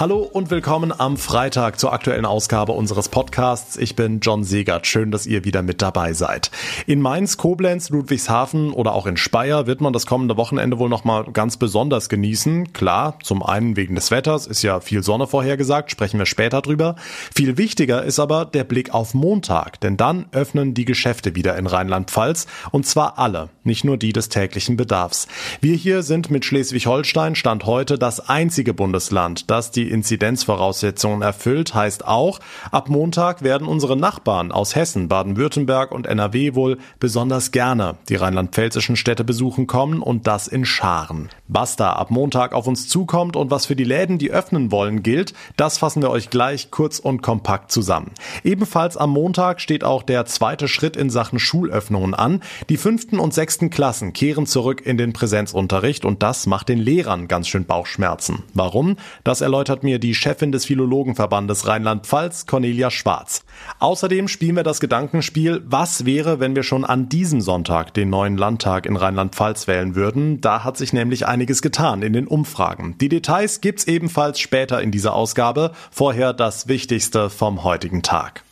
Hallo und willkommen am Freitag zur aktuellen Ausgabe unseres Podcasts. Ich bin John Segert. Schön, dass ihr wieder mit dabei seid. In Mainz, Koblenz, Ludwigshafen oder auch in Speyer wird man das kommende Wochenende wohl nochmal ganz besonders genießen. Klar, zum einen wegen des Wetters, ist ja viel Sonne vorhergesagt, sprechen wir später drüber. Viel wichtiger ist aber der Blick auf Montag, denn dann öffnen die Geschäfte wieder in Rheinland-Pfalz und zwar alle, nicht nur die des täglichen Bedarfs. Wir hier sind mit Schleswig-Holstein Stand heute das einzige Bundesland, das die Inzidenzvoraussetzungen erfüllt, heißt auch, ab Montag werden unsere Nachbarn aus Hessen, Baden-Württemberg und NRW wohl besonders gerne die rheinland-pfälzischen Städte besuchen kommen und das in Scharen. Was da ab Montag auf uns zukommt und was für die Läden, die öffnen wollen, gilt, das fassen wir euch gleich kurz und kompakt zusammen. Ebenfalls am Montag steht auch der zweite Schritt in Sachen Schulöffnungen an. Die fünften und sechsten Klassen kehren zurück in den Präsenzunterricht und das macht den Lehrern ganz schön Bauchschmerzen. Warum? Das erläutert erläutert mir die Chefin des Philologenverbandes Rheinland-Pfalz, Cornelia Schwarz. Außerdem spielen wir das Gedankenspiel, was wäre, wenn wir schon an diesem Sonntag den neuen Landtag in Rheinland-Pfalz wählen würden. Da hat sich nämlich einiges getan in den Umfragen. Die Details gibt's ebenfalls später in dieser Ausgabe. Vorher das Wichtigste vom heutigen Tag.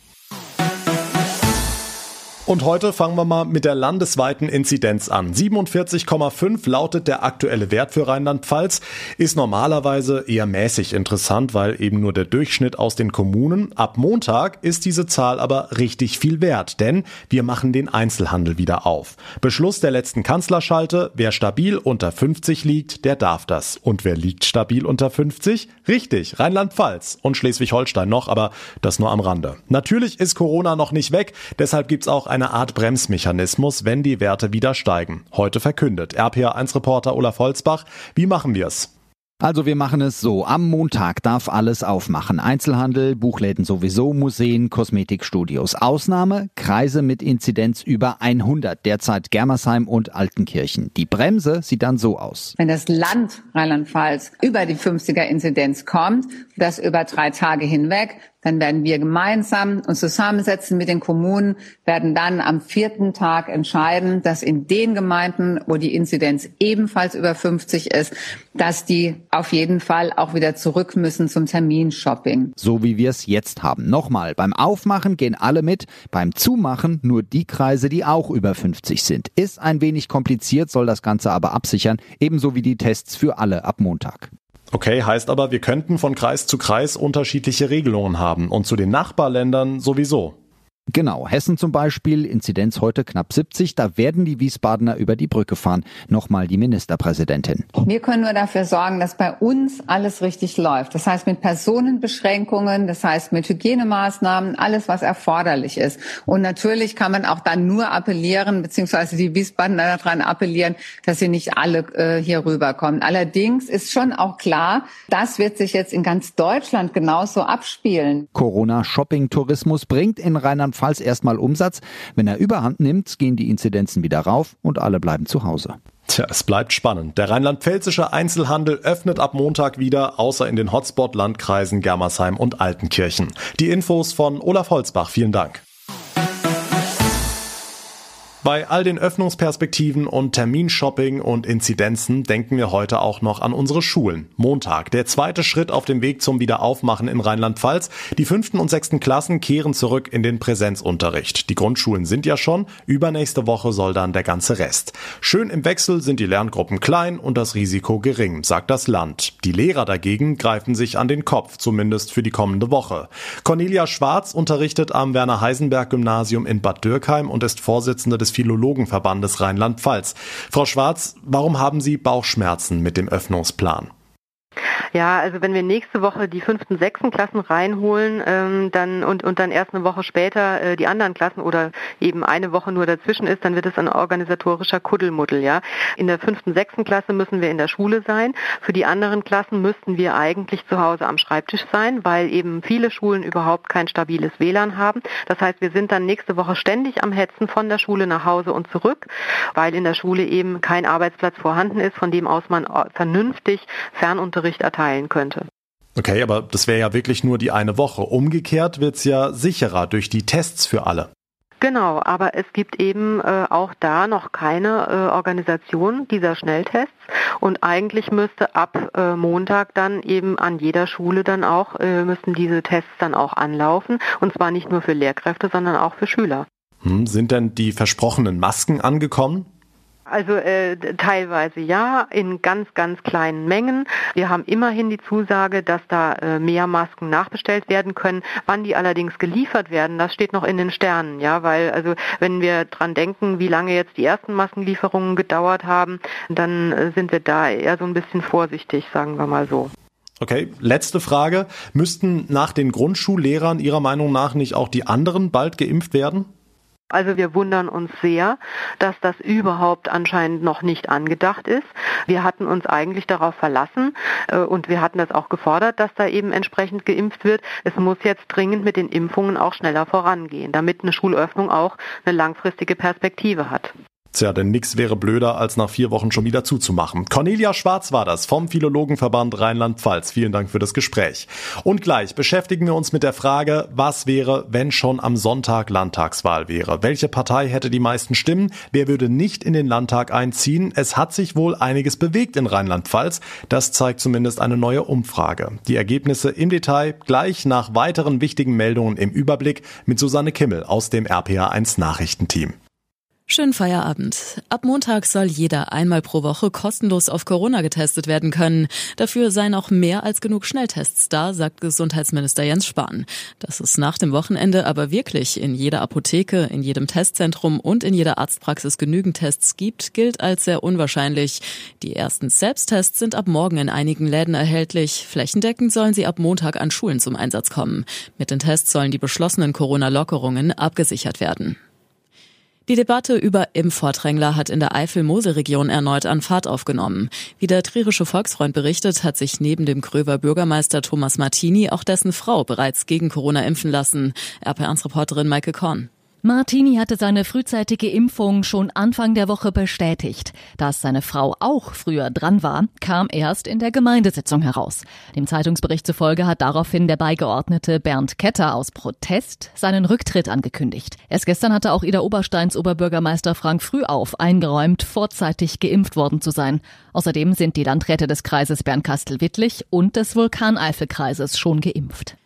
Und heute fangen wir mal mit der landesweiten Inzidenz an. 47,5 lautet der aktuelle Wert für Rheinland-Pfalz, ist normalerweise eher mäßig interessant, weil eben nur der Durchschnitt aus den Kommunen. Ab Montag ist diese Zahl aber richtig viel wert, denn wir machen den Einzelhandel wieder auf. Beschluss der letzten Kanzlerschalte, wer stabil unter 50 liegt, der darf das. Und wer liegt stabil unter 50? Richtig, Rheinland-Pfalz und Schleswig-Holstein noch, aber das nur am Rande. Natürlich ist Corona noch nicht weg, deshalb gibt's auch eine Art Bremsmechanismus, wenn die Werte wieder steigen. Heute verkündet RPA1-Reporter Olaf Holzbach. Wie machen wir es? Also wir machen es so. Am Montag darf alles aufmachen. Einzelhandel, Buchläden sowieso, Museen, Kosmetikstudios. Ausnahme, Kreise mit Inzidenz über 100, derzeit Germersheim und Altenkirchen. Die Bremse sieht dann so aus. Wenn das Land Rheinland-Pfalz über die 50er-Inzidenz kommt, das über drei Tage hinweg, dann werden wir gemeinsam uns zusammensetzen mit den Kommunen, werden dann am vierten Tag entscheiden, dass in den Gemeinden, wo die Inzidenz ebenfalls über 50 ist, dass die auf jeden Fall auch wieder zurück müssen zum Terminshopping. So wie wir es jetzt haben. Nochmal, beim Aufmachen gehen alle mit, beim Zumachen nur die Kreise, die auch über 50 sind. Ist ein wenig kompliziert, soll das Ganze aber absichern, ebenso wie die Tests für alle ab Montag. Okay, heißt aber, wir könnten von Kreis zu Kreis unterschiedliche Regelungen haben und zu den Nachbarländern sowieso. Genau, Hessen zum Beispiel, Inzidenz heute knapp 70, da werden die Wiesbadener über die Brücke fahren. Nochmal die Ministerpräsidentin. Wir können nur dafür sorgen, dass bei uns alles richtig läuft. Das heißt mit Personenbeschränkungen, das heißt mit Hygienemaßnahmen, alles was erforderlich ist. Und natürlich kann man auch dann nur appellieren, beziehungsweise die Wiesbadener daran appellieren, dass sie nicht alle äh, hier rüberkommen. Allerdings ist schon auch klar, das wird sich jetzt in ganz Deutschland genauso abspielen. Corona-Shopping-Tourismus bringt in Rheinland Rheinland-Pfalz erstmal Umsatz. Wenn er überhand nimmt, gehen die Inzidenzen wieder rauf und alle bleiben zu Hause. Tja, es bleibt spannend. Der rheinland-pfälzische Einzelhandel öffnet ab Montag wieder, außer in den Hotspot-Landkreisen Germersheim und Altenkirchen. Die Infos von Olaf Holzbach. Vielen Dank. Bei all den Öffnungsperspektiven und Terminshopping und Inzidenzen denken wir heute auch noch an unsere Schulen. Montag, der zweite Schritt auf dem Weg zum Wiederaufmachen in Rheinland-Pfalz. Die fünften und sechsten Klassen kehren zurück in den Präsenzunterricht. Die Grundschulen sind ja schon. Übernächste Woche soll dann der ganze Rest. Schön im Wechsel sind die Lerngruppen klein und das Risiko gering, sagt das Land. Die Lehrer dagegen greifen sich an den Kopf, zumindest für die kommende Woche. Cornelia Schwarz unterrichtet am Werner-Heisenberg-Gymnasium in Bad Dürkheim und ist Vorsitzende des Philologenverbandes Rheinland-Pfalz. Frau Schwarz, warum haben Sie Bauchschmerzen mit dem Öffnungsplan? Ja, also wenn wir nächste Woche die fünften, sechsten Klassen reinholen, ähm, dann und, und dann erst eine Woche später äh, die anderen Klassen oder eben eine Woche nur dazwischen ist, dann wird es ein organisatorischer Kuddelmuddel, ja. In der fünften, sechsten Klasse müssen wir in der Schule sein. Für die anderen Klassen müssten wir eigentlich zu Hause am Schreibtisch sein, weil eben viele Schulen überhaupt kein stabiles WLAN haben. Das heißt, wir sind dann nächste Woche ständig am Hetzen von der Schule nach Hause und zurück, weil in der Schule eben kein Arbeitsplatz vorhanden ist, von dem aus man vernünftig Fernunterricht erteilt erteilen könnte. Okay, aber das wäre ja wirklich nur die eine Woche. Umgekehrt wird es ja sicherer durch die Tests für alle. Genau, aber es gibt eben äh, auch da noch keine äh, Organisation dieser Schnelltests und eigentlich müsste ab äh, Montag dann eben an jeder Schule dann auch äh, müssten diese Tests dann auch anlaufen und zwar nicht nur für Lehrkräfte, sondern auch für Schüler. Hm, sind denn die versprochenen Masken angekommen? Also äh, teilweise ja, in ganz, ganz kleinen Mengen. Wir haben immerhin die Zusage, dass da äh, mehr Masken nachbestellt werden können. Wann die allerdings geliefert werden, das steht noch in den Sternen, ja, weil also wenn wir dran denken, wie lange jetzt die ersten Maskenlieferungen gedauert haben, dann äh, sind wir da eher so ein bisschen vorsichtig, sagen wir mal so. Okay, letzte Frage. Müssten nach den Grundschullehrern Ihrer Meinung nach nicht auch die anderen bald geimpft werden? Also wir wundern uns sehr, dass das überhaupt anscheinend noch nicht angedacht ist. Wir hatten uns eigentlich darauf verlassen äh, und wir hatten das auch gefordert, dass da eben entsprechend geimpft wird. Es muss jetzt dringend mit den Impfungen auch schneller vorangehen, damit eine Schulöffnung auch eine langfristige Perspektive hat. Tja, denn nix wäre blöder, als nach vier Wochen schon wieder zuzumachen. Cornelia Schwarz war das vom Philologenverband Rheinland-Pfalz. Vielen Dank für das Gespräch. Und gleich beschäftigen wir uns mit der Frage, was wäre, wenn schon am Sonntag Landtagswahl wäre? Welche Partei hätte die meisten Stimmen? Wer würde nicht in den Landtag einziehen? Es hat sich wohl einiges bewegt in Rheinland-Pfalz. Das zeigt zumindest eine neue Umfrage. Die Ergebnisse im Detail gleich nach weiteren wichtigen Meldungen im Überblick mit Susanne Kimmel aus dem RPA1 Nachrichtenteam. Schönen Feierabend. Ab Montag soll jeder einmal pro Woche kostenlos auf Corona getestet werden können. Dafür seien auch mehr als genug Schnelltests da, sagt Gesundheitsminister Jens Spahn. Dass es nach dem Wochenende aber wirklich in jeder Apotheke, in jedem Testzentrum und in jeder Arztpraxis genügend Tests gibt, gilt als sehr unwahrscheinlich. Die ersten Selbsttests sind ab morgen in einigen Läden erhältlich. Flächendeckend sollen sie ab Montag an Schulen zum Einsatz kommen. Mit den Tests sollen die beschlossenen Corona-Lockerungen abgesichert werden. Die Debatte über Impfvordrängler hat in der Eifel-Mosel-Region erneut an Fahrt aufgenommen. Wie der trierische Volksfreund berichtet, hat sich neben dem Gröver Bürgermeister Thomas Martini auch dessen Frau bereits gegen Corona impfen lassen. RP1-Reporterin Maike Korn. Martini hatte seine frühzeitige Impfung schon Anfang der Woche bestätigt. Dass seine Frau auch früher dran war, kam erst in der Gemeindesitzung heraus. Dem Zeitungsbericht zufolge hat daraufhin der Beigeordnete Bernd Ketter aus Protest seinen Rücktritt angekündigt. Erst gestern hatte auch Ida Obersteins Oberbürgermeister Frank Frühauf eingeräumt, vorzeitig geimpft worden zu sein. Außerdem sind die Landräte des Kreises Bernkastel-Wittlich und des Vulkaneifelkreises schon geimpft.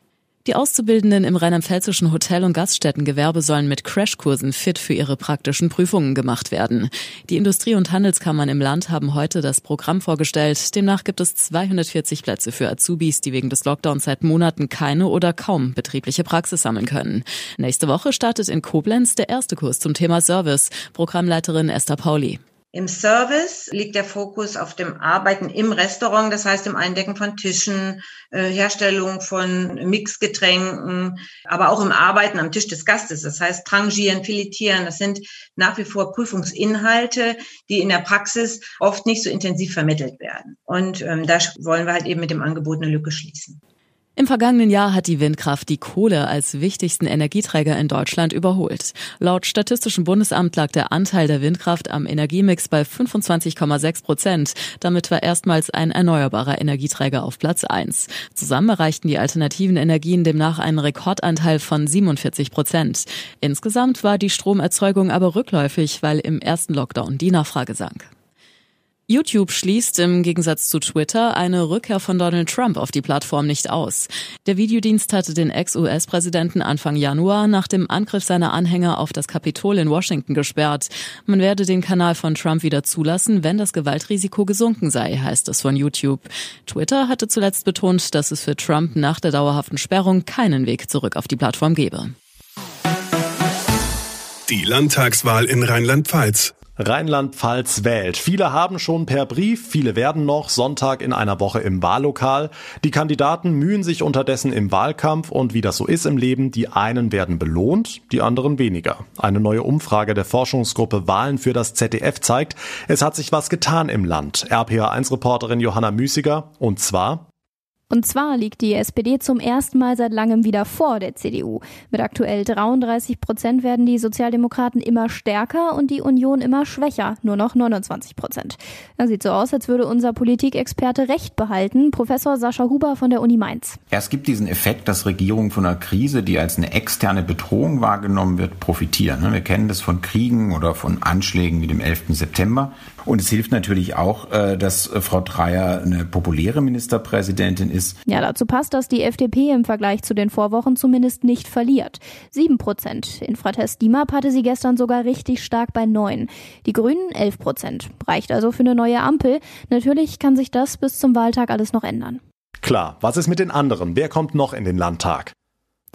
Die Auszubildenden im rheinland-pfälzischen Hotel- und Gaststättengewerbe sollen mit Crashkursen fit für ihre praktischen Prüfungen gemacht werden. Die Industrie- und Handelskammern im Land haben heute das Programm vorgestellt. Demnach gibt es 240 Plätze für Azubis, die wegen des Lockdowns seit Monaten keine oder kaum betriebliche Praxis sammeln können. Nächste Woche startet in Koblenz der erste Kurs zum Thema Service. Programmleiterin Esther Pauli. Im Service liegt der Fokus auf dem Arbeiten im Restaurant, das heißt im Eindecken von Tischen, äh, Herstellung von Mixgetränken, aber auch im Arbeiten am Tisch des Gastes, das heißt Trangieren, Filetieren. Das sind nach wie vor Prüfungsinhalte, die in der Praxis oft nicht so intensiv vermittelt werden. Und ähm, da wollen wir halt eben mit dem Angebot eine Lücke schließen. Im vergangenen Jahr hat die Windkraft die Kohle als wichtigsten Energieträger in Deutschland überholt. Laut Statistischem Bundesamt lag der Anteil der Windkraft am Energiemix bei 25,6 Prozent. Damit war erstmals ein erneuerbarer Energieträger auf Platz 1. Zusammen erreichten die alternativen Energien demnach einen Rekordanteil von 47 Prozent. Insgesamt war die Stromerzeugung aber rückläufig, weil im ersten Lockdown die Nachfrage sank. YouTube schließt im Gegensatz zu Twitter eine Rückkehr von Donald Trump auf die Plattform nicht aus. Der Videodienst hatte den Ex-US-Präsidenten Anfang Januar nach dem Angriff seiner Anhänger auf das Kapitol in Washington gesperrt. Man werde den Kanal von Trump wieder zulassen, wenn das Gewaltrisiko gesunken sei, heißt es von YouTube. Twitter hatte zuletzt betont, dass es für Trump nach der dauerhaften Sperrung keinen Weg zurück auf die Plattform gebe. Die Landtagswahl in Rheinland-Pfalz. Rheinland-Pfalz wählt. Viele haben schon per Brief, viele werden noch Sonntag in einer Woche im Wahllokal. Die Kandidaten mühen sich unterdessen im Wahlkampf und wie das so ist im Leben, die einen werden belohnt, die anderen weniger. Eine neue Umfrage der Forschungsgruppe Wahlen für das ZDF zeigt, es hat sich was getan im Land. RPA1-Reporterin Johanna Müßiger und zwar Und zwar liegt die SPD zum ersten Mal seit langem wieder vor der CDU. Mit aktuell 33 Prozent werden die Sozialdemokraten immer stärker und die Union immer schwächer, nur noch 29 Prozent. Das sieht so aus, als würde unser Politikexperte recht behalten, Professor Sascha Huber von der Uni Mainz. Es gibt diesen Effekt, dass Regierungen von einer Krise, die als eine externe Bedrohung wahrgenommen wird, profitieren. Wir kennen das von Kriegen oder von Anschlägen wie dem 11. September. Und es hilft natürlich auch, äh, dass Frau Dreyer eine populäre Ministerpräsidentin ist. Ja, dazu passt, dass die FDP im Vergleich zu den Vorwochen zumindest nicht verliert. Sieben Prozent. Infratest DIMAP hatte sie gestern sogar richtig stark bei neun. Die Grünen elf Prozent. Reicht also für eine neue Ampel. Natürlich kann sich das bis zum Wahltag alles noch ändern. Klar, was ist mit den anderen? Wer kommt noch in den Landtag?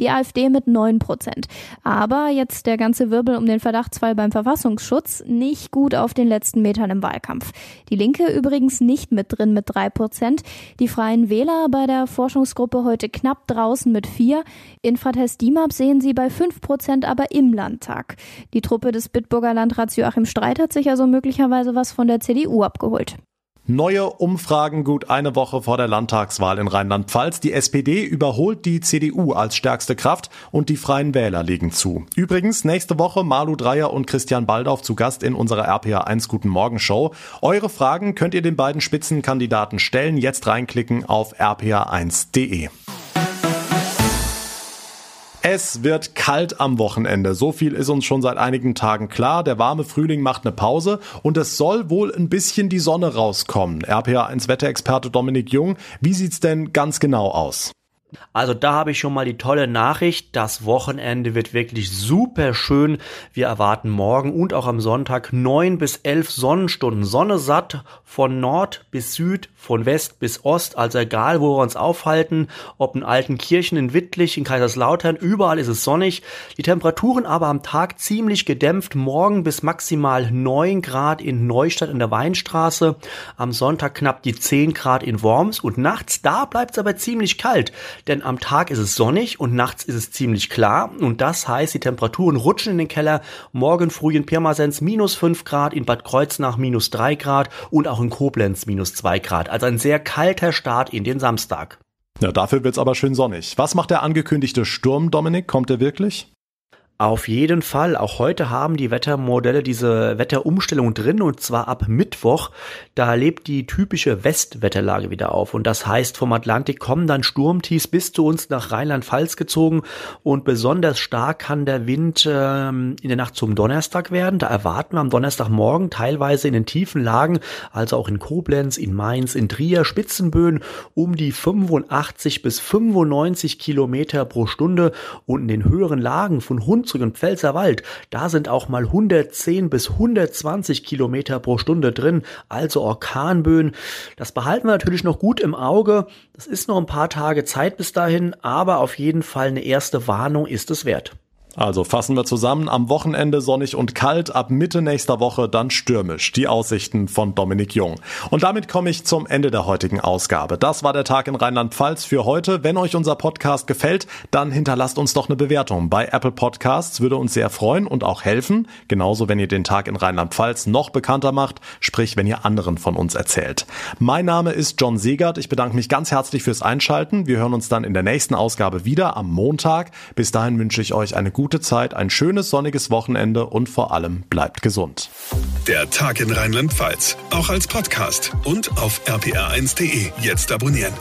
Die AfD mit 9 Prozent. Aber jetzt der ganze Wirbel um den Verdachtsfall beim Verfassungsschutz nicht gut auf den letzten Metern im Wahlkampf. Die Linke übrigens nicht mit drin mit 3 Prozent. Die Freien Wähler bei der Forschungsgruppe heute knapp draußen mit 4. Infratest DIMAP sehen sie bei 5 Prozent aber im Landtag. Die Truppe des Bitburger Landrats Joachim Streit hat sich also möglicherweise was von der CDU abgeholt. Neue Umfragen gut eine Woche vor der Landtagswahl in Rheinland-Pfalz. Die SPD überholt die CDU als stärkste Kraft und die Freien Wähler liegen zu. Übrigens nächste Woche Malu Dreyer und Christian Baldauf zu Gast in unserer RPA 1 Guten Morgen Show. Eure Fragen könnt ihr den beiden Spitzenkandidaten stellen. Jetzt reinklicken auf rpa1.de. Es wird kalt am Wochenende. So viel ist uns schon seit einigen Tagen klar. Der warme Frühling macht eine Pause und es soll wohl ein bisschen die Sonne rauskommen. RPA1 Wetterexperte Dominik Jung, wie sieht's denn ganz genau aus? Also da habe ich schon mal die tolle Nachricht. Das Wochenende wird wirklich super schön. Wir erwarten morgen und auch am Sonntag neun bis elf Sonnenstunden. Sonne satt von Nord bis Süd, von West bis Ost. Also egal, wo wir uns aufhalten, ob in Altenkirchen, in Wittlich, in Kaiserslautern, überall ist es sonnig. Die Temperaturen aber am Tag ziemlich gedämpft. Morgen bis maximal neun Grad in Neustadt in der Weinstraße. Am Sonntag knapp die zehn Grad in Worms. Und nachts, da bleibt es aber ziemlich kalt denn am Tag ist es sonnig und nachts ist es ziemlich klar und das heißt, die Temperaturen rutschen in den Keller. Morgen früh in Pirmasens minus 5 Grad, in Bad Kreuznach minus 3 Grad und auch in Koblenz minus 2 Grad. Also ein sehr kalter Start in den Samstag. Ja, dafür wird's aber schön sonnig. Was macht der angekündigte Sturm, Dominik? Kommt er wirklich? Auf jeden Fall. Auch heute haben die Wettermodelle diese Wetterumstellung drin und zwar ab Mittwoch. Da lebt die typische Westwetterlage wieder auf und das heißt vom Atlantik kommen dann Sturmtiefs bis zu uns nach Rheinland-Pfalz gezogen und besonders stark kann der Wind ähm, in der Nacht zum Donnerstag werden. Da erwarten wir am Donnerstagmorgen teilweise in den tiefen Lagen, also auch in Koblenz, in Mainz, in Trier, Spitzenböen um die 85 bis 95 Kilometer pro Stunde und in den höheren Lagen von 100 Hunsrück und Pfälzerwald, da sind auch mal 110 bis 120 Kilometer pro Stunde drin, also Orkanböen. Das behalten wir natürlich noch gut im Auge. Das ist noch ein paar Tage Zeit bis dahin, aber auf jeden Fall eine erste Warnung ist es wert. Also fassen wir zusammen, am Wochenende sonnig und kalt, ab Mitte nächster Woche dann stürmisch. Die Aussichten von Dominik Jung. Und damit komme ich zum Ende der heutigen Ausgabe. Das war der Tag in Rheinland-Pfalz für heute. Wenn euch unser Podcast gefällt, dann hinterlasst uns doch eine Bewertung. Bei Apple Podcasts würde uns sehr freuen und auch helfen. Genauso, wenn ihr den Tag in Rheinland-Pfalz noch bekannter macht, sprich, wenn ihr anderen von uns erzählt. Mein Name ist John Segert. Ich bedanke mich ganz herzlich fürs Einschalten. Wir hören uns dann in der nächsten Ausgabe wieder am Montag. Bis dahin wünsche ich euch eine gute gute Zeit, ein schönes sonniges Wochenende und vor allem bleibt gesund. Der Tag in Rheinland-Pfalz, auch als Podcast und auf rpr1.de. Jetzt abonnieren.